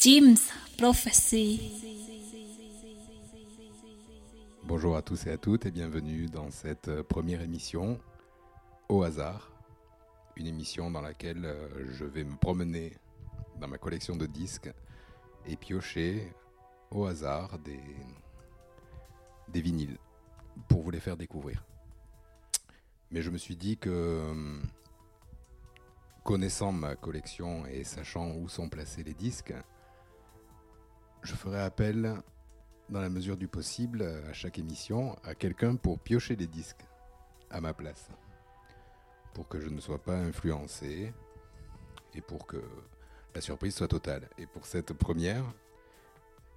Jim's Prophecy. Bonjour à tous et à toutes et bienvenue dans cette euh, première émission au hasard. Une émission dans laquelle euh, je vais me promener dans ma collection de disques et piocher au hasard des, des vinyles pour vous les faire découvrir. Mais je me suis dit que, connaissant ma collection et sachant où sont placés les disques, je ferai appel, dans la mesure du possible, à chaque émission, à quelqu'un pour piocher les disques à ma place. Pour que je ne sois pas influencé et pour que la surprise soit totale. Et pour cette première,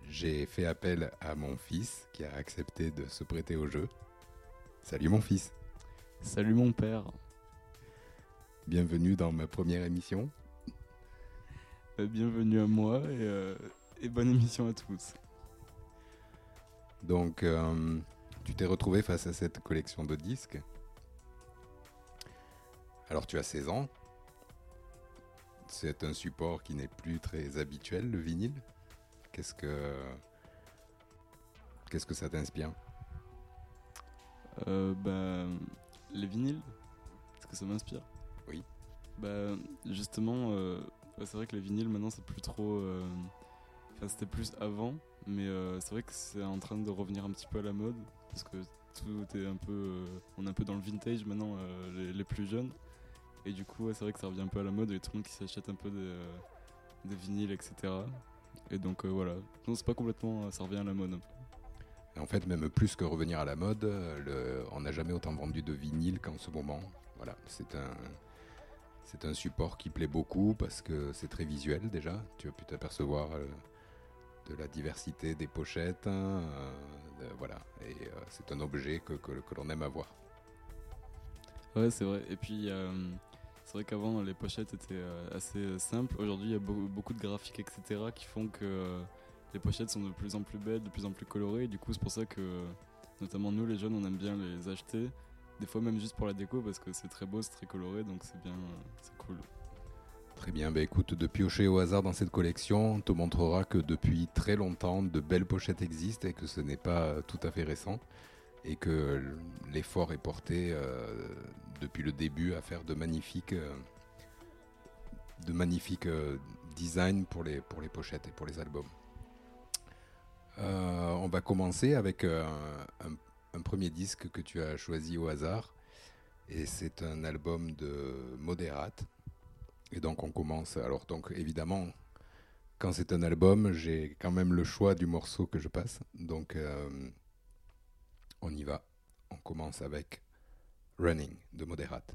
j'ai fait appel à mon fils qui a accepté de se prêter au jeu. Salut mon fils. Salut mon père. Bienvenue dans ma première émission. Euh, bienvenue à moi et, euh, et, bonne émission à tous. Donc, euh, tu t'es retrouvé face à cette collection de disques. Alors, tu as 16 ans. C'est un support qui n'est plus très habituel, le vinyle. Qu'est-ce que, qu'est-ce que ça t'inspire? Bah, Les vinyles Est-ce que ça m'inspire? Oui. Bah, justement, euh, c'est vrai que les vinyles maintenant c'est plus trop. Enfin, c'était plus avant, mais euh, c'est vrai que c'est en train de revenir un petit peu à la mode parce que tout est un peu. euh, on est un peu dans le vintage maintenant, euh, les, plus jeunes. Et du coup, c'est vrai que ça revient un peu à la mode et tout le monde qui s'achète un peu des, des vinyles, etc. Et donc voilà. Non, c'est pas complètement. Ça revient à la mode un peu. En fait, même plus que revenir à la mode, on n'a jamais autant vendu de vinyle qu'en ce moment. Voilà, c'est un, c'est un support qui plaît beaucoup parce que c'est très visuel déjà. Tu as pu t'apercevoir de la diversité des pochettes. hein, euh, voilà, et euh, c'est un objet que, que- l'on aime avoir. Ouais, c'est vrai. Et puis, euh, c'est vrai qu'avant, les pochettes étaient assez simples. Aujourd'hui, il y a beau- beaucoup de graphiques, etc., qui font que les pochettes sont de plus en plus belles, de plus en plus colorées. Du coup, c'est pour ça que, notamment nous, les jeunes, on aime bien les acheter. Des fois, même juste pour la déco, parce que c'est très beau, c'est très coloré, donc c'est bien, c'est cool. Très bien, bah écoute, de piocher au hasard dans cette collection te montrera que depuis très longtemps, de belles pochettes existent et que ce n'est pas euh, tout à fait récent et que l'effort est porté euh, depuis le début à faire de magnifiques, euh, de magnifiques designs pour les, pour les pochettes et pour les albums. On va commencer avec un, un premier disque que tu as choisi au hasard et c'est un album de Moderate. Et donc on commence. Alors donc évidemment, quand c'est un album, j'ai quand même le choix du morceau que je passe. Donc euh, on y va. On commence avec Running de Moderate.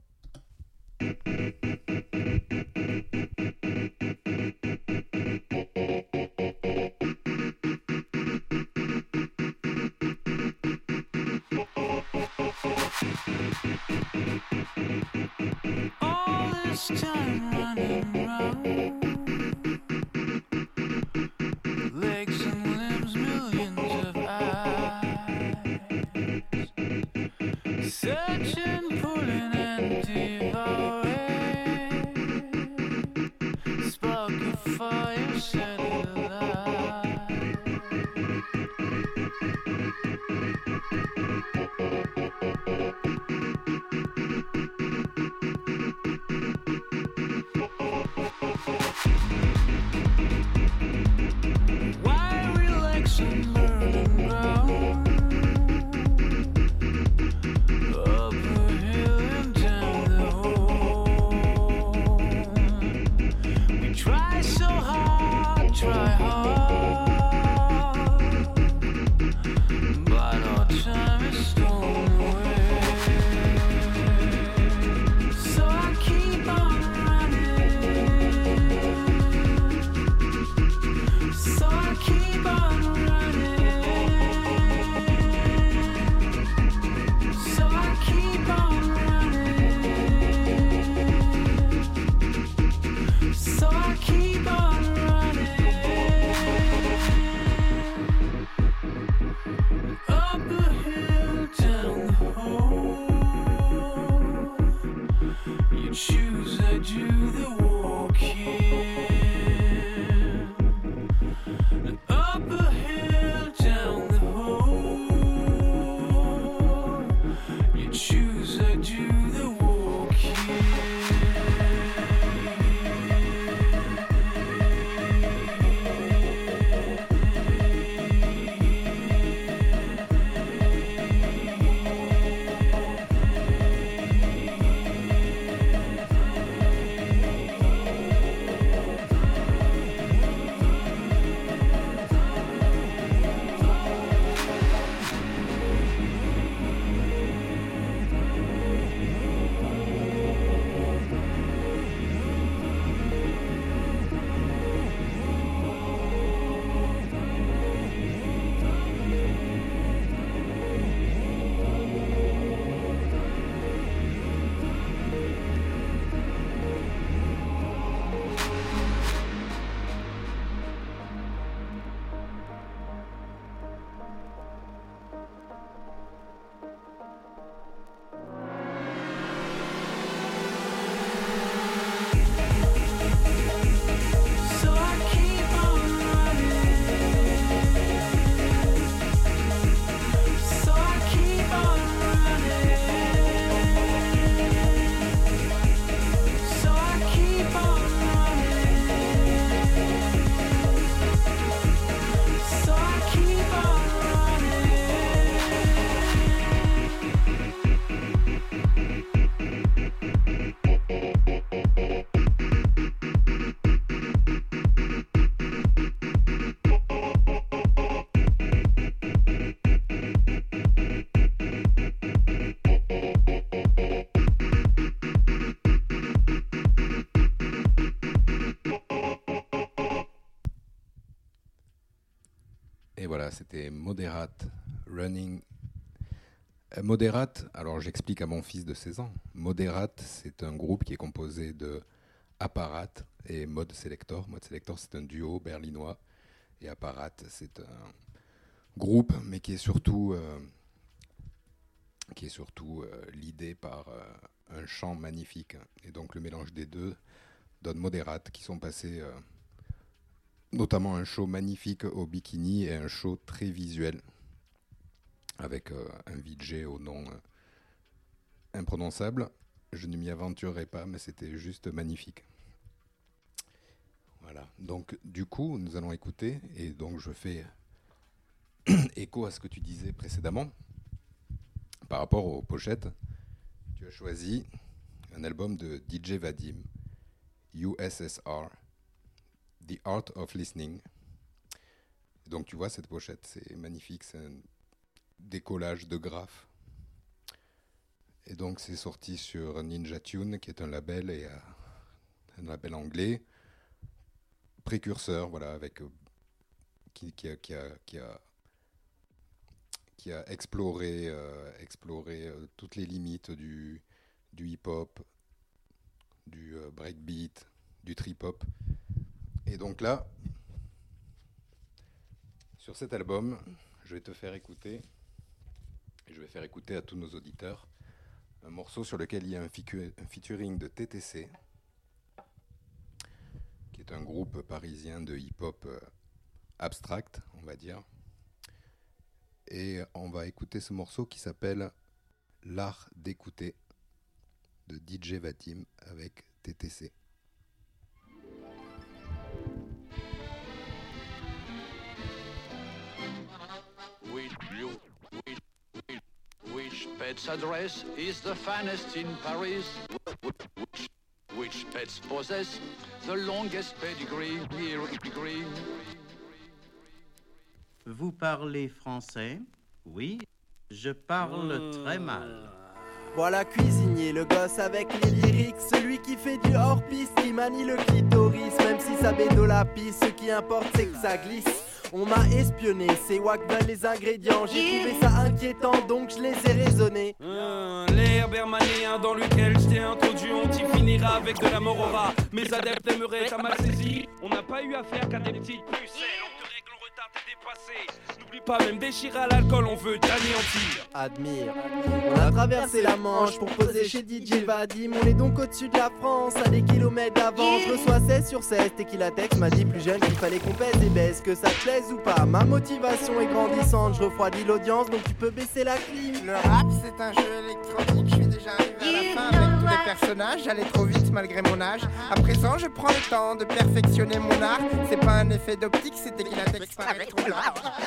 Running. Euh, Moderate, alors j'explique à mon fils de 16 ans. Moderate, c'est un groupe qui est composé de Apparat et Mode Selector. Mode Selector, c'est un duo berlinois. Et Apparat, c'est un groupe, mais qui est surtout, euh, qui est surtout euh, l'idée par un chant magnifique. Et donc le mélange des deux donne Moderate, qui sont passés notamment un show magnifique au bikini et un show très visuel avec euh, un VJ au nom euh, imprononçable. Je ne m'y aventurerai pas, mais c'était juste magnifique. Voilà. Donc, du coup, nous allons écouter, et donc je fais écho à ce que tu disais précédemment par rapport aux pochettes. Tu as choisi un album de DJ Vadim, USSR, The Art of Listening. Donc, tu vois cette pochette, c'est magnifique, c'est un décollage de graphes. Et donc, c'est sorti sur Ninja Tune, qui est un label et euh, un label anglais précurseur, voilà, avec euh, qui, a, qui a, qui a, qui a exploré, euh, exploré toutes les limites du, du hip-hop, du breakbeat, du trip-hop. Et donc là, sur cet album, je vais te faire écouter, et je vais faire écouter à tous nos auditeurs, un morceau sur lequel il y a un, un featuring de TTC, qui est un groupe parisien de hip-hop euh, abstract, on va dire. Et on va écouter ce morceau qui s'appelle L'art d'écouter de DJ Vatim avec TTC. Pet's address is the finest in Paris? Which, which pets possess the longest pedigree? Vous parlez français? Oui, je parle très mal. Voilà cuisinier, le gosse avec les lyriques, celui qui fait du hors-piste, qui manie le clitoris, même si ça de la piste, ce qui importe c'est que ça glisse. On m'a espionné, c'est veulent les ingrédients, j'ai trouvé ça inquiétant donc je les ai raisonnés. Hein, L'air bermanéen dans lequel je t'ai introduit, on t'y finira avec de la morora. Mes adeptes aimeraient ta mal saisi. On n'a pas eu affaire qu'à des petites pucelles. Pas, même déchirer à l'alcool, on veut t'anéantir. Admire. On a traversé la Manche pour poser chez DJ Vadim. On est donc au-dessus de la France, à des kilomètres d'avance. Je reçois 16 sur 16. Tequilatex m'a dit plus jeune qu'il fallait qu'on pèse et baisse. Que ça te plaise ou pas, ma motivation est grandissante. Je refroidis l'audience, donc tu peux baisser la clim. Le rap, c'est un jeu électronique. Je suis déjà arrivé à la fin personnages. J'allais trop vite malgré mon âge. À présent, je prends le temps de perfectionner mon art. C'est pas un effet d'optique, c'était qu'il a texte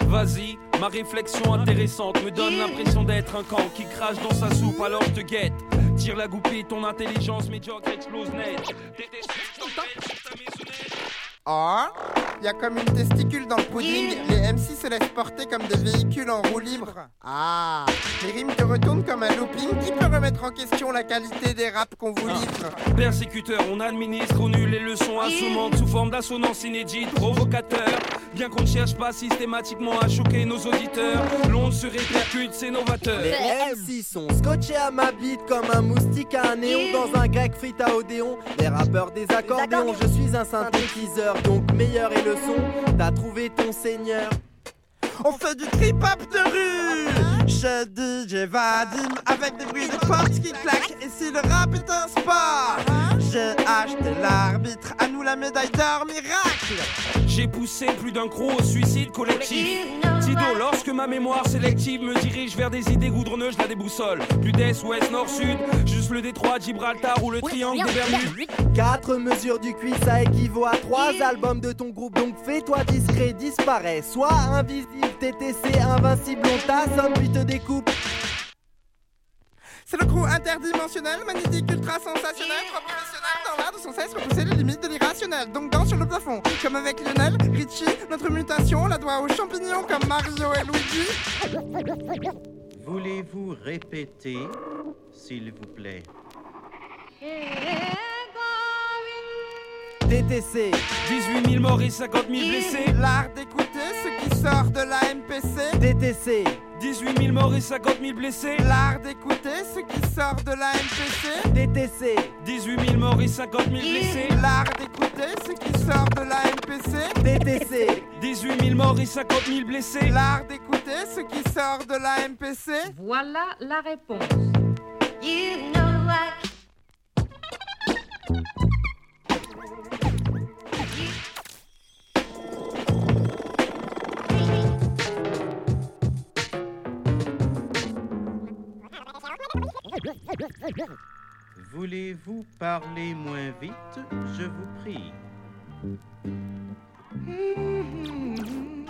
Vas-y, ma réflexion intéressante me donne l'impression d'être un camp qui crache dans sa soupe, alors je te guette. Tire la goupille, ton intelligence médiocre explose net. Sur ta maisonnette. Oh, y a comme une testicule dans le pudding. Les MC se laissent porter comme des véhicules en roue libre. Ah, les rimes te retournent comme un looping. Qui peut remettre en question la qualité des raps qu'on vous livre? Persécuteur, on administre aux nuls les leçons assommantes sous forme d'assonance inédite, provocateur. Bien qu'on ne cherche pas systématiquement à choquer nos auditeurs, l'onde se répercute, c'est novateur. Les MC sont scotchés à ma bite comme un moustique à un néon dans un grec frite à Odéon. Les rappeurs des accordéons, je suis un synthétiseur, donc meilleur est le T'as trouvé ton seigneur. On fait du trip-hop de rue Chez DJ Vadim Avec des bruits de portes qui claquent Et si le rap est un sport J'ai acheté l'arbitre À nous la médaille d'or miracle J'ai poussé plus d'un croc au suicide collectif. Tido, lorsque ma mémoire sélective me dirige vers des idées goudronneuses, je la déboussole. Plus d'est, ouest, nord, sud, juste le détroit, Gibraltar ou le triangle des Bermudes. Quatre mesures du cuit, ça équivaut à trois albums de ton groupe. Donc fais-toi discret, disparaît. Sois invisible, TTC, invincible, on t'assomme puis te découpe. C'est le crew interdimensionnel, magnétique, ultra sensationnel, trop professionnel dans l'art de sans cesse repousser les limites de l'irrationnel. Donc danse sur le plafond, comme avec Lionel, Richie, notre mutation, la doigt aux champignons comme Mario et Luigi. Voulez-vous répéter, s'il vous plaît? TTC, 18 000 morts et 50 000 blessés. L'art d'écouter ce qui sort de la MPC. DTC, 18 000 morts et 50 000 blessés. L'art d'écouter ce qui sort de la MPC. DTC, 18 000 morts et 50 000 blessés. L'art d'écouter ce qui sort de la MPC. DTC, 18 000 morts et 50 000 blessés. L'art d'écouter ce qui sort de la MPC. Voilà la réponse. You know I Voulez-vous parler moins vite? Je vous prie.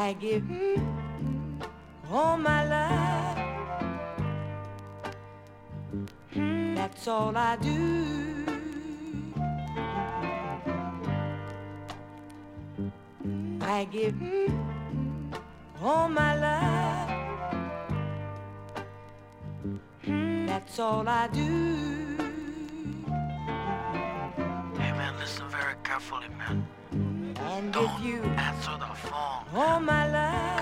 I give all my love. Hmm, that's all I do. I give all my love. Hmm, that's all I do. Hey man, listen very carefully, man. And Don't if you answer the phone. all my love.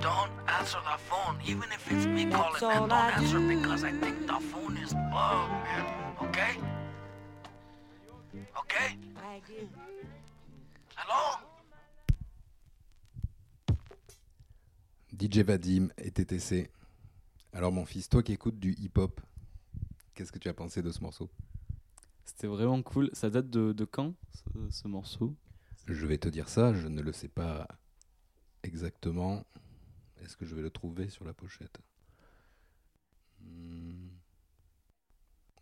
Don't answer the phone, even if it's me calling, That's all Don't I answer do. because I think the phone is bugged, man. Okay? Okay? Hello? DJ Vadim et TTC. Alors mon fils, toi qui écoutes du hip-hop, qu'est-ce que tu as pensé de ce morceau? C'était vraiment cool. Ça date de, de quand, ce, ce morceau? Je vais te dire ça, je ne le sais pas exactement. Est-ce que je vais le trouver sur la pochette? Hmm.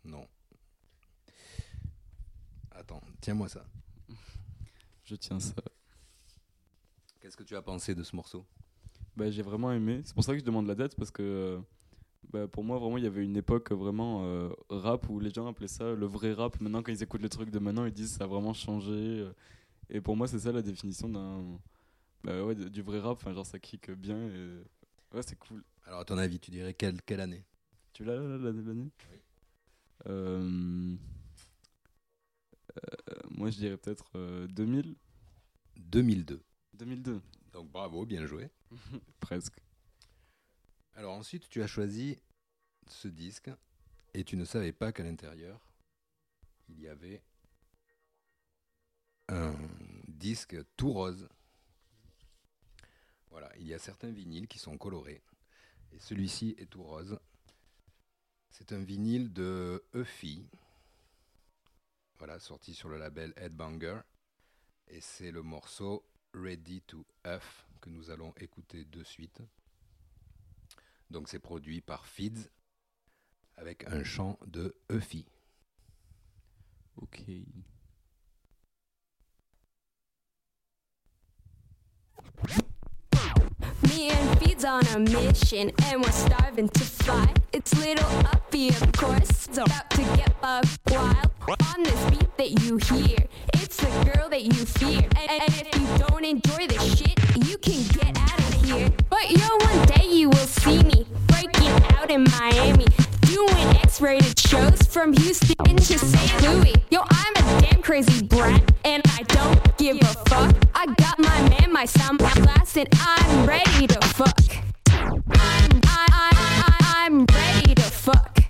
Non. Attends, tiens-moi ça. Je tiens ça. Qu'est-ce que tu as pensé de ce morceau? Bah, j'ai vraiment aimé. C'est pour ça que je demande la date parce que euh, bah, pour moi, vraiment, il y avait une époque vraiment euh, rap où les gens appelaient ça le vrai rap. Maintenant, quand ils écoutent le truc de maintenant, ils disent ça a vraiment changé. Et pour moi, c'est ça la définition d'un. Bah ouais, du vrai rap. Enfin, genre, ça kick bien. Et... Ouais, c'est cool. Alors à ton avis, tu dirais quelle, quelle année? Tu l'as l'année l'année? Euh, euh, Moi, je dirais peut-être euh, 2000. 2002. 2002. Donc bravo, bien joué. Presque. Alors ensuite, tu as choisi ce disque et tu ne savais pas qu'à l'intérieur, il y avait un disque tout rose. Voilà, il y a certains vinyles qui sont colorés et celui-ci est tout rose. C'est un vinyle de Eufy, voilà, sorti sur le label Headbanger et c'est le morceau Ready to F que nous allons écouter de suite. Donc c'est produit par Fids avec un chant de Eufy. Ok. Me and Feed's on a mission, and we're starving to fly. It's little uppy, of course, it's about to get bug wild. On this beat that you hear, it's the girl that you fear. And, and if you don't enjoy the shit, you can get out of here. But yo, one day you will see me breaking out in Miami, doing X-rated shows from Houston to St. Louis. Yo, I'm a damn crazy brat, and I don't give a fuck. I got my man, my sound blast, and I'm ready to fuck. I'm, I, I, I, I'm ready to fuck.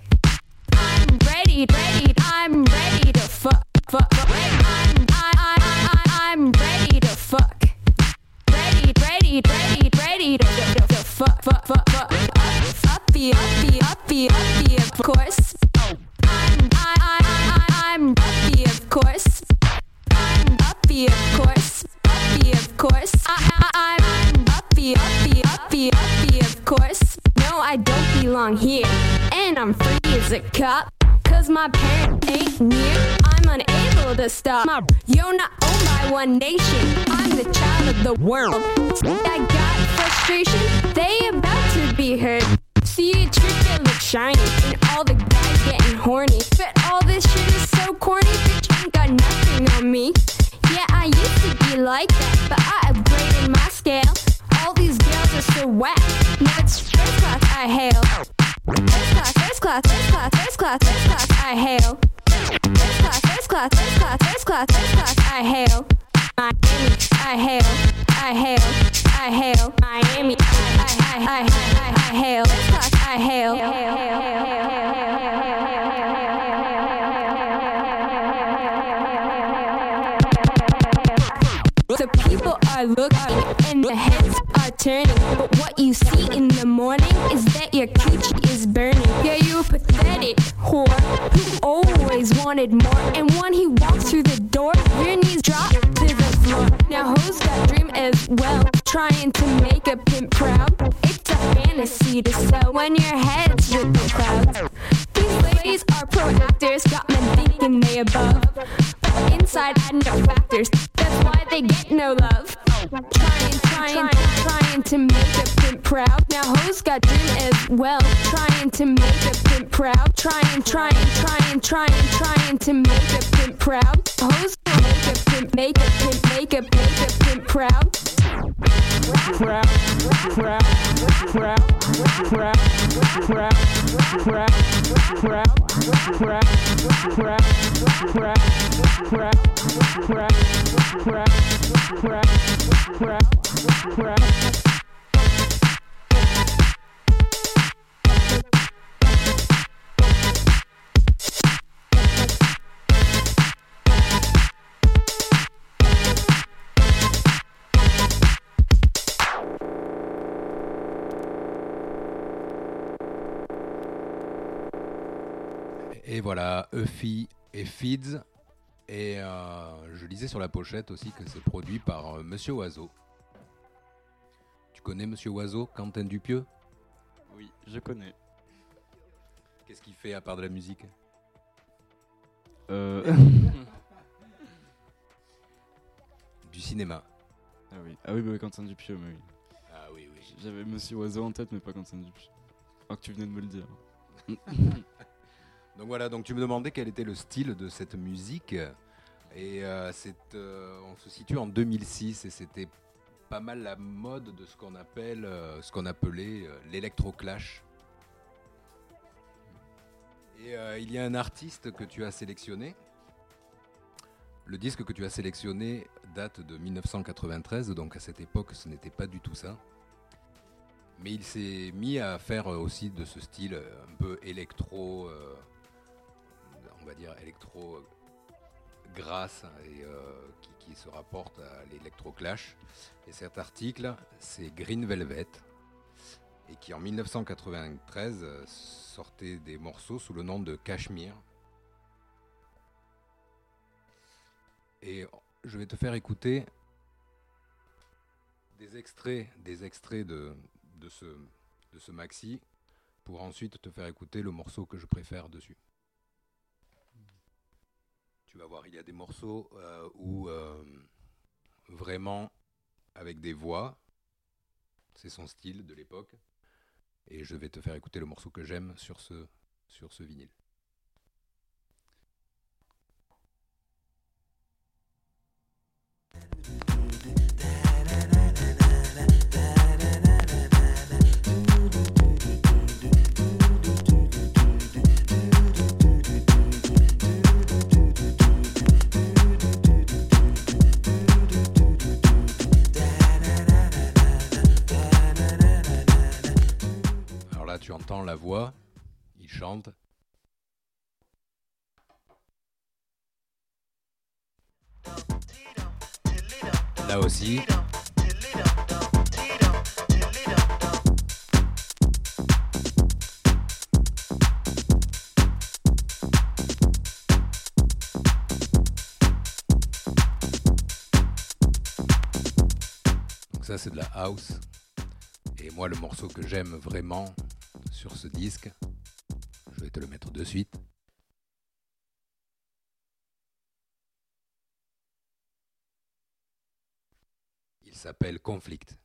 I'm ready, ready, I'm ready to fuck. Fuck, fuck. I'm, I, I, I, I'm ready to fuck. Ready, ready, ready, ready to, to, to fuck, fuck, fuck, fuck. Uppy, uppy, of course. I'm, I, I, I'm uppy, of course. I'm uppy, of course. Uppy, of course. I, I, I'm uppy, uppy, uppy, uppy, of course. No, I don't belong here. And I'm free as a. Cause my parent ain't near. I'm unable to stop. You're not owned by one nation. I'm the child of the world. I got frustration. They about to be heard. See you your look shiny, and all the guys getting horny. But all this shit is so corny, bitch ain't got nothing on me. Yeah, I used to be like that, but I upgraded my scale. All these girls are so whack. Now it's first class I hail. First class, first class, first class, first class, first class I hail. First class, first class, first class, first class, first class I hail. Miami, I hail, I hail, I hail. Miami, I, I, I, I, I, hail. I hail. So people are looking and the heads are turning. But what you see in the morning is that your coochie is burning. Yeah, you a pathetic whore who always wanted more. And when he walks through the door, your knees drop to the floor. Now hoes got dream as well, trying to make a pimp proud. It's a fantasy to sell when your head's with the crowd. These ladies are pro actors, got men thinking they above. Inside factors, that's why they get no love. Trying, trying, trying to make a pimp proud. Now hoes got dream as well, trying to make a pimp proud. Trying, trying, trying, trying, trying to make a pimp proud. Hoes make a pimp, make a pimp, make a, make a pimp proud crap, crap, crap, crap, crap, crap, crap, crap, crap, crap, crap, crap, crap, crap, crap, crap. Et Feeds. Et euh, je lisais sur la pochette aussi que c'est produit par euh, Monsieur Oiseau. Tu connais Monsieur Oiseau, Quentin Dupieux? Oui, je connais. Qu'est-ce qu'il fait à part de la musique? Euh... Du cinéma. Ah oui, ah oui, bah, Quentin Dupieux, mais oui. Ah oui, oui. J'avais Monsieur Oiseau en tête, mais pas Quentin Dupieux. Alors que tu venais de me le dire. Donc voilà, donc tu me demandais quel était le style de cette musique. Et euh, euh, on se situe en 2006 et c'était pas mal la mode de ce qu'on appelle, euh, ce appelait euh, l'électroclash. Et il y a un artiste que tu as sélectionné. Le disque que tu as sélectionné date de 1993, donc à cette époque ce n'était pas du tout ça. Mais il s'est mis à faire aussi de ce style un peu électro, on va dire électro euh, grasse et euh, qui, se rapporte à l'électroclash. Et cet article, c'est Green Velvet, et qui en 1993 euh, sortait des morceaux sous le nom de Cashmere. Et je vais te faire écouter des extraits, des extraits de, de, ce, de ce maxi pour ensuite te faire écouter le morceau que je préfère dessus. Tu vas voir, il y a des morceaux euh, où euh, vraiment avec des voix, c'est son style de l'époque, et je vais te faire écouter le morceau que j'aime sur ce, sur ce vinyle. Tu entends la voix, il chante. Là aussi. Donc ça c'est de la house. Et moi le morceau que j'aime vraiment sur ce disque, je vais te le mettre de suite. Il s'appelle Conflict.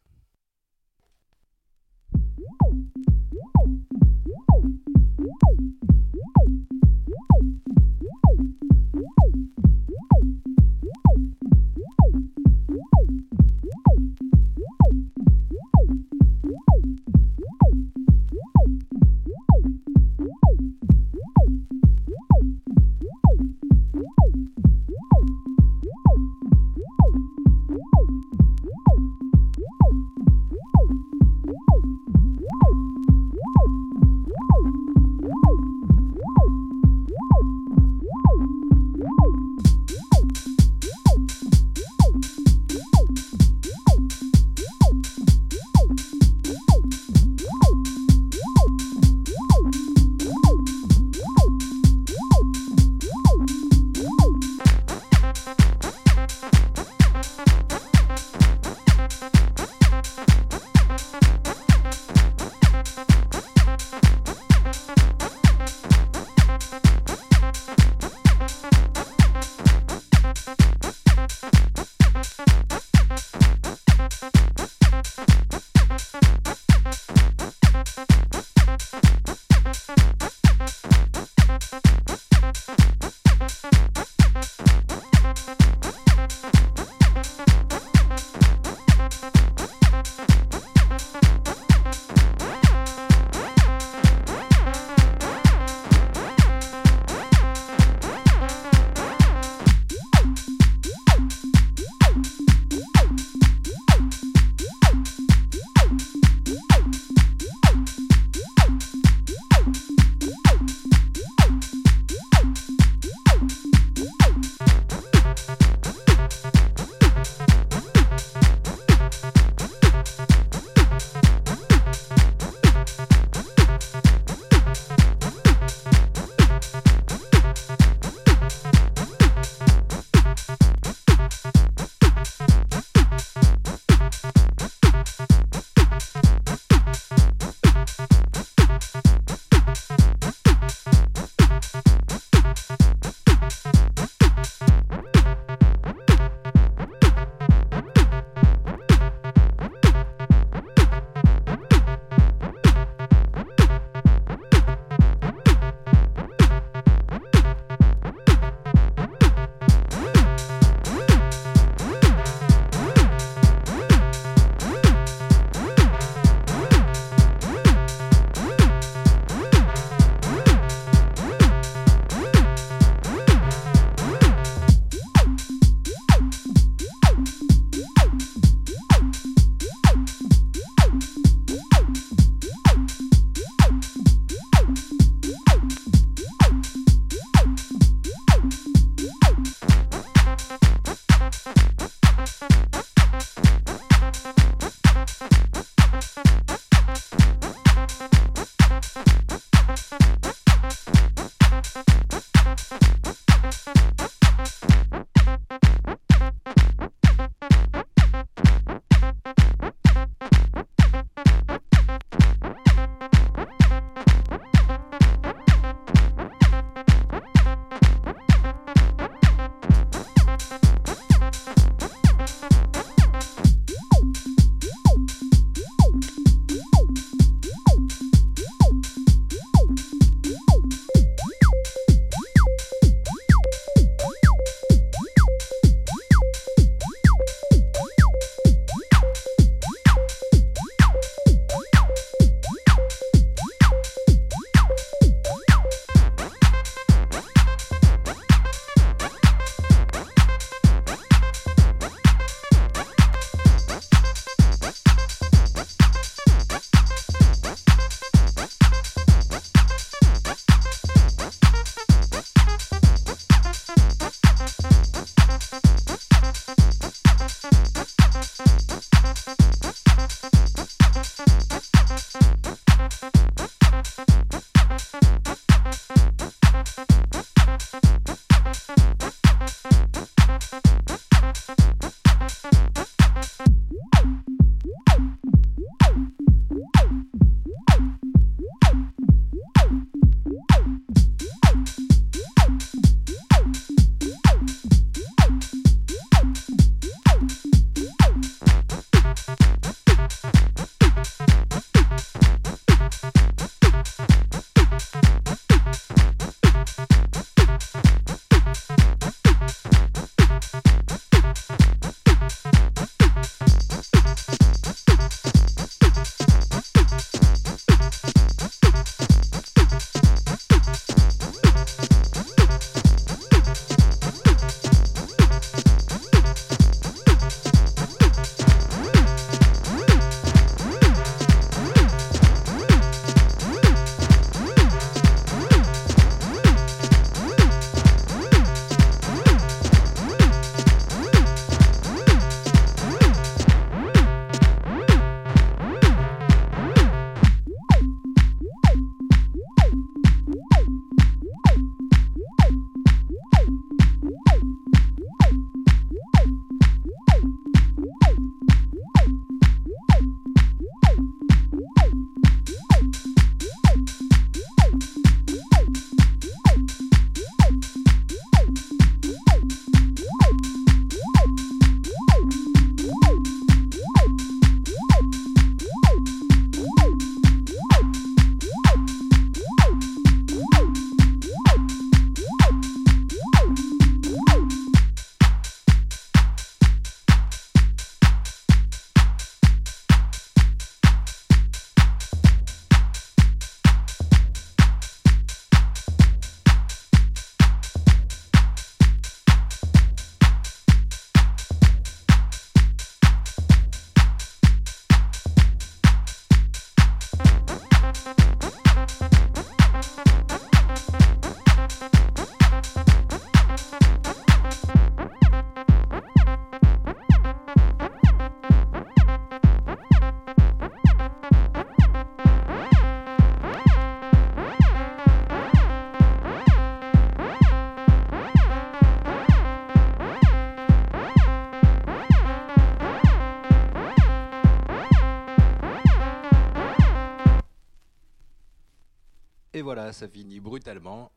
Voilà, ça finit brutalement.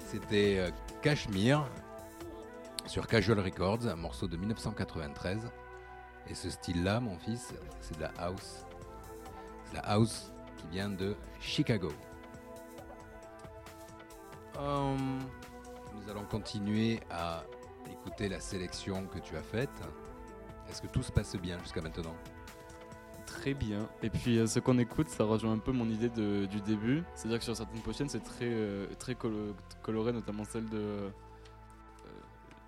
C'était euh, Cashmere sur Casual Records, un morceau de 1993. Et ce style-là, mon fils, c'est de la house. C'est la house qui vient de Chicago. Euh, nous allons continuer à écouter la sélection que tu as faite. Est-ce que tout se passe bien jusqu'à maintenant? Très bien. Et puis euh, ce qu'on écoute, ça rejoint un peu mon idée de- du début. C'est-à-dire que sur certaines pochettes, c'est très, euh, très colo- coloré, notamment celle de. euh,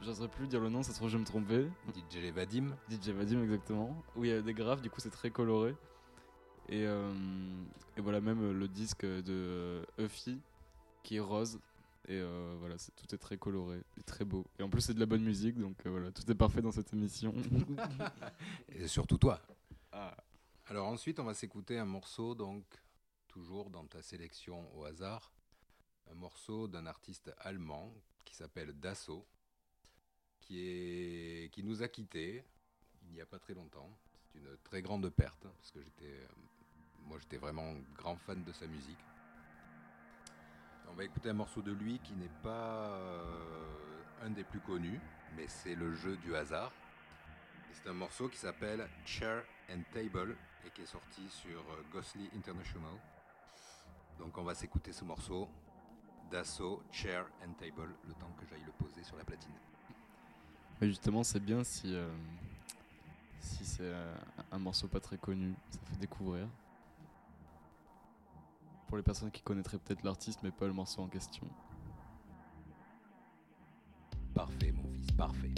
J'oserais plus dire le nom, ça se trouve, je vais me tromper. DJ Vadim DJ Vadim, exactement. Où il y a des graphes, du coup, c'est très coloré. Et, euh, et voilà, même le disque de Uffy, qui est rose. Et euh, voilà, tout est très coloré et très beau. Et en plus, c'est de la bonne musique, donc euh, voilà, tout est parfait dans cette émission. Et surtout toi. Ah. Alors ensuite, on va s'écouter un morceau, donc toujours dans ta sélection au hasard, un morceau d'un artiste allemand qui s'appelle Dasso, qui, nous a quittés il n'y a pas très longtemps. C'est une très grande perte, hein, parce que j'étais, euh, moi j'étais vraiment grand fan de sa musique. On va écouter un morceau de lui qui n'est pas euh, un des plus connus, mais c'est le jeu du hasard. C'est un morceau qui s'appelle Chair and Table et qui est sorti sur euh, Ghostly International. Donc on va s'écouter ce morceau d'assaut Chair and Table le temps que j'aille le poser sur la platine. Mais justement, c'est bien si, euh, si c'est euh, un morceau pas très connu, ça fait découvrir. Pour les personnes qui connaîtraient peut-être l'artiste mais pas le morceau en question. Parfait mon fils, parfait.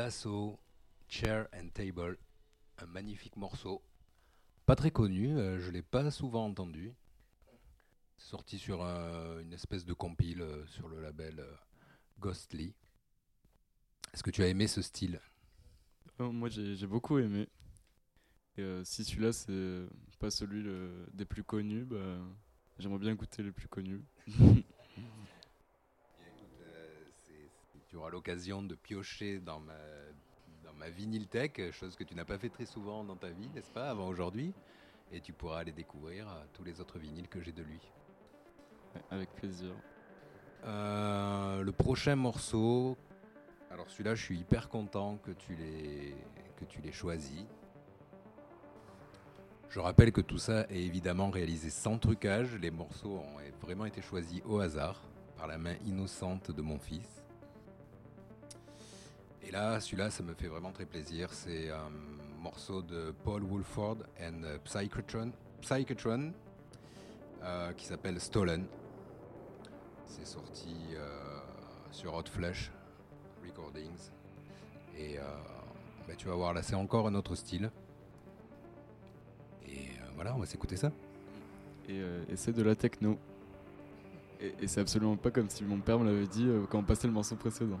Dassault Chair and Table, un magnifique morceau. Pas très connu, euh, je l'ai pas souvent entendu. Sorti sur un- une espèce de compile euh, sur le label euh, Ghostly. Est-ce que tu as aimé ce style? Moi j'ai beaucoup aimé. Si celui-là c'est pas celui des plus connus, bah, j'aimerais bien écouter les plus connus. Tu auras l'occasion de piocher dans ma, dans ma vinyltech, chose que tu n'as pas fait très souvent dans ta vie, n'est-ce pas, avant aujourd'hui. Et tu pourras aller découvrir euh, tous les autres vinyles que j'ai de lui. Avec plaisir. Euh, le prochain morceau, alors celui-là, je suis hyper content que tu l'aies que tu l'aies choisi. Je rappelle que tout ça est évidemment réalisé sans trucage. Les morceaux ont vraiment été choisis au hasard par la main innocente de mon fils. Et là, celui-là, ça me fait vraiment très plaisir. C'est un morceau de Paul Woolford and euh, Psychotron, Psychotron euh, qui s'appelle Stolen. C'est sorti euh, sur Hot Flash Recordings. Et bah, tu vas voir, là, c'est encore un autre style. Et voilà, on va s'écouter ça. Et, c'est de la techno. Et, c'est absolument pas comme si mon père me l'avait dit quand on passait le morceau précédent.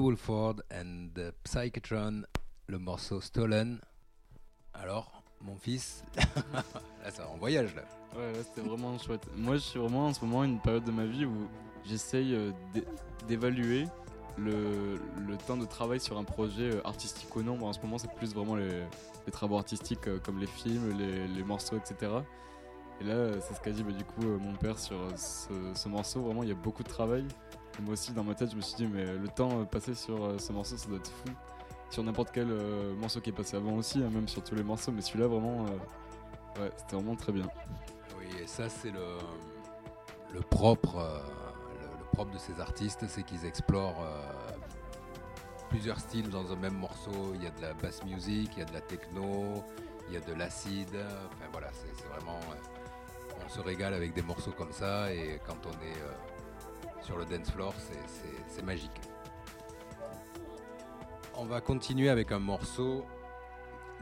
Paul and the Psychotron, le morceau Stolen. Alors, mon fils, là ça en voyage là. Ouais, là c'était vraiment chouette. Moi je suis vraiment en ce moment une période de ma vie où j'essaye euh, d'é- d'évaluer le, le temps de travail sur un projet euh, artistique ou non. En ce moment c'est plus vraiment les, travaux artistiques euh, comme les films, les, les morceaux, etc. Et là c'est ce qu'a dit bah, du coup mon père sur ce, ce morceau. Vraiment il y a beaucoup de travail. Moi aussi dans ma tête je me suis dit mais le temps euh, passé sur euh, ce morceau ça doit être fou. Sur n'importe quel euh, morceau qui est passé avant aussi, hein, même sur tous les morceaux, mais celui-là vraiment, ouais, c'était vraiment très bien. Oui, et ça c'est le, le propre, le, propre de ces artistes, c'est qu'ils explorent plusieurs styles dans un même morceau. Il y a de la bass music, il y a de la techno, il y a de l'acide. Enfin voilà, c'est vraiment, on se régale avec des morceaux comme ça et quand on est sur le dance floor, c'est- magique. On va continuer avec un morceau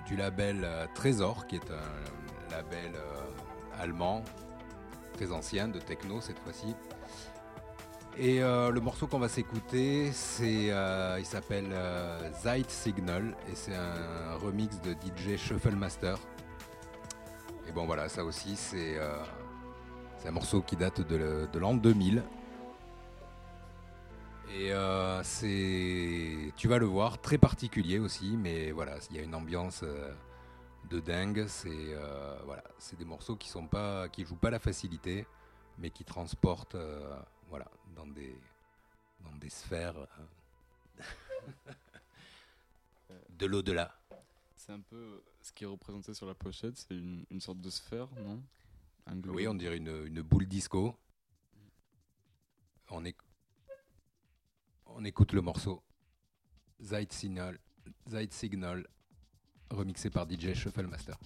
du label euh, Trésor, qui est un label euh, allemand, très ancien, de techno cette fois-ci. Et euh, le morceau qu'on va s'écouter, il s'appelle Zeit Signal et c'est un remix de DJ Shuffle Master. Et bon voilà, ça aussi c'est, un morceau qui date de l'an 2000. Et euh, c'est, tu vas le voir, très particulier aussi, mais voilà, il y a une ambiance euh, de dingue. C'est euh, voilà, c'est des morceaux qui sont pas, qui jouent pas la facilité, mais qui transportent, voilà, dans des, dans des sphères de l'au-delà. C'est un peu ce qui est représenté sur la pochette, c'est une, une sorte de sphère, non? Un. Oui, on dirait une, une boule disco. On, éc- on écoute le morceau Zeit Signal, Zeit Signal, remixé par DJ Shuffle Master.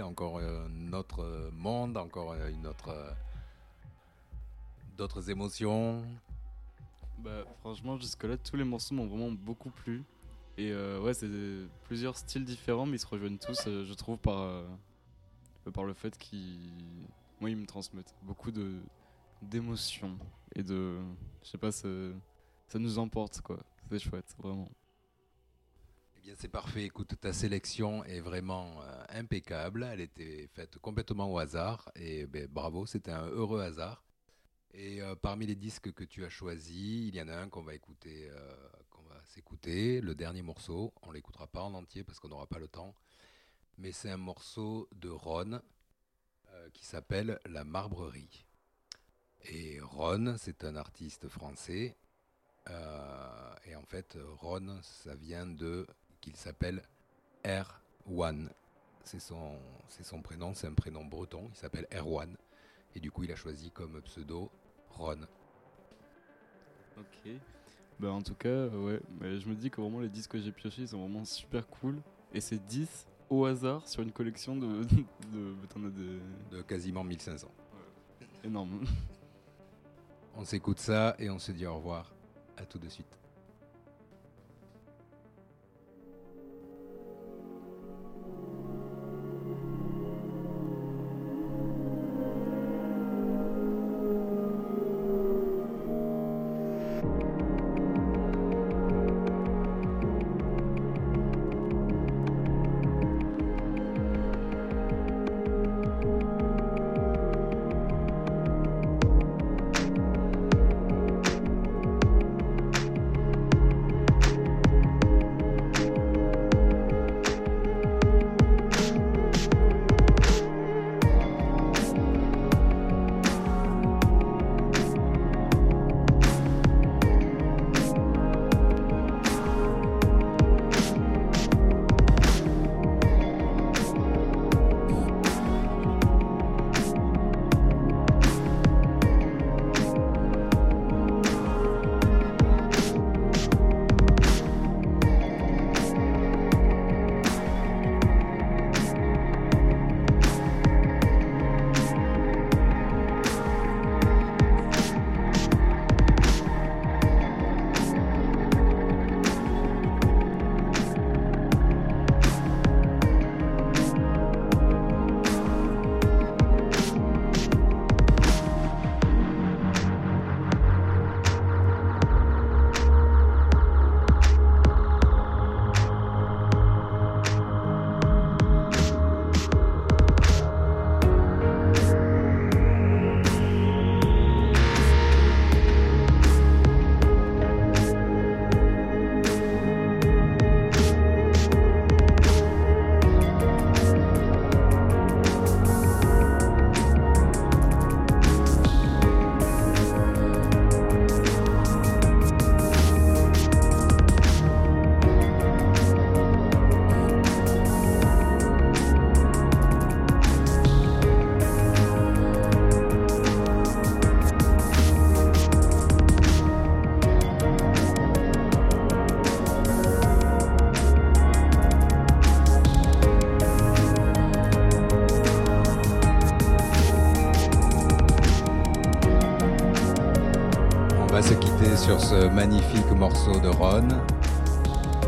Encore un autre monde, encore une autre, euh, d'autres émotions. Bah, franchement, jusque-là, tous les morceaux m'ont vraiment beaucoup plu. Et euh, ouais, c'est plusieurs styles différents, mais ils se rejoignent tous, euh, je trouve, par, euh, par le fait qu'ils. Moi, ils me transmettent beaucoup de d'émotions et de. Je sais pas, ça nous emporte, quoi. C'est chouette, vraiment. Bien, c'est parfait. Écoute, ta sélection est vraiment euh, impeccable. Elle était faite complètement au hasard. Et ben, bravo, c'était un heureux hasard. Et euh, parmi les disques que tu as choisis, il y en a un qu'on va écouter, euh, qu'on va s'écouter, le dernier morceau. On l'écoutera pas en entier parce qu'on n'aura pas le temps. Mais c'est un morceau de Ron qui s'appelle La Marbrerie. Et Ron, c'est un artiste français. Et en fait, Ron, ça vient de qu'il s'appelle Erwan. C'est son, c'est son prénom, c'est un prénom breton. Il s'appelle Erwan. Et du coup, il a choisi comme pseudo Ron. Ok. Bah, en tout cas, euh, ouais. Mais je me dis que vraiment, les disques que j'ai piochés, ils sont vraiment super cool. Et c'est 10 au hasard sur une collection de. de, des- De quasiment 1500. Énorme. On s'écoute ça et on se dit au revoir. À tout de suite. Ce magnifique morceau de Ron.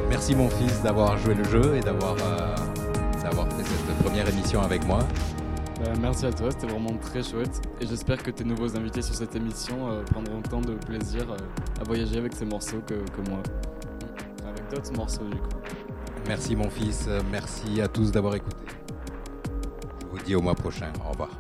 Merci mon fils d'avoir joué le jeu et d'avoir euh, fait cette première émission avec moi. Bah, merci à toi, c'était vraiment très chouette. Et j'espère que tes nouveaux invités sur cette émission euh, prendront autant de plaisir euh, à voyager avec ces morceaux que, que moi. Avec d'autres morceaux du coup. Merci mon fils, merci à tous d'avoir écouté. Je vous dis au mois prochain. Au revoir.